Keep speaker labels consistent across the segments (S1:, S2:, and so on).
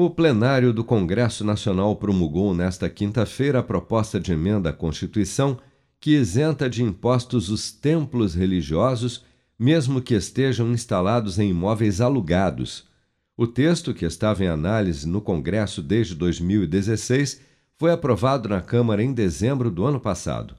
S1: O plenário do Congresso Nacional promulgou nesta quinta-feira a proposta de emenda à Constituição que isenta de impostos os templos religiosos, mesmo que estejam instalados em imóveis alugados. O texto, que estava em análise no Congresso desde 2016, foi aprovado na Câmara em dezembro do ano passado.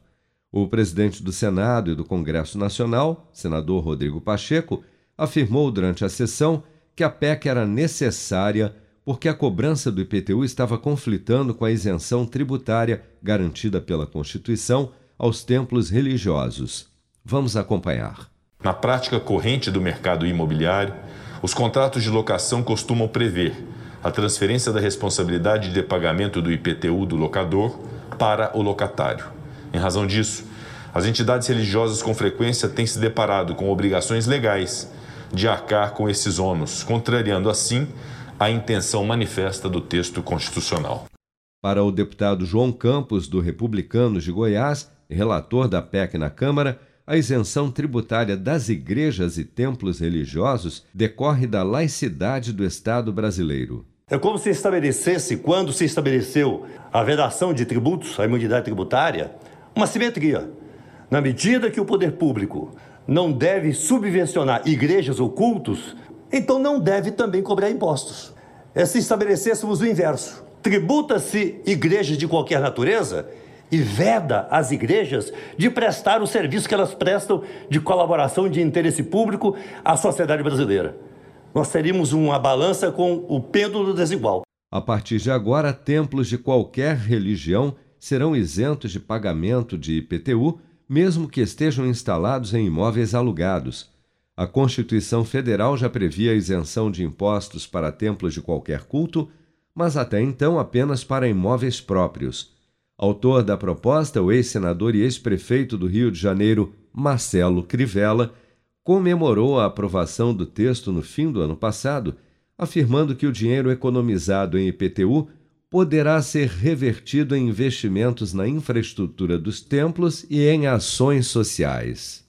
S1: O presidente do Senado e do Congresso Nacional, senador Rodrigo Pacheco, afirmou durante a sessão que a PEC era necessária porque a cobrança do IPTU estava conflitando com a isenção tributária garantida pela Constituição aos templos religiosos. Vamos acompanhar.
S2: Na prática corrente do mercado imobiliário, os contratos de locação costumam prever a transferência da responsabilidade de pagamento do IPTU do locador para o locatário. Em razão disso, as entidades religiosas com frequência têm se deparado com obrigações legais de arcar com esses ônus, contrariando assim a intenção manifesta do texto constitucional.
S1: Para o deputado João Campos, do Republicanos de Goiás, relator da PEC na Câmara, a isenção tributária das igrejas e templos religiosos decorre da laicidade do Estado brasileiro.
S3: É como se estabelecesse, quando se estabeleceu a vedação de tributos, a imunidade tributária, uma simetria. Na medida que o poder público não deve subvencionar igrejas ou cultos, então não deve também cobrar impostos. É se estabelecêssemos o inverso. Tributa-se igrejas de qualquer natureza e veda as igrejas de prestar o serviço que elas prestam de colaboração de interesse público à sociedade brasileira. Nós teríamos uma balança com o pêndulo desigual.
S1: A partir de agora, templos de qualquer religião serão isentos de pagamento de IPTU, mesmo que estejam instalados em imóveis alugados. A Constituição Federal já previa a isenção de impostos para templos de qualquer culto, mas até então apenas para imóveis próprios. Autor da proposta, o ex-senador e ex-prefeito do Rio de Janeiro, Marcelo Crivella, comemorou a aprovação do texto no fim do ano passado, afirmando que o dinheiro economizado em IPTU poderá ser revertido em investimentos na infraestrutura dos templos e em ações sociais.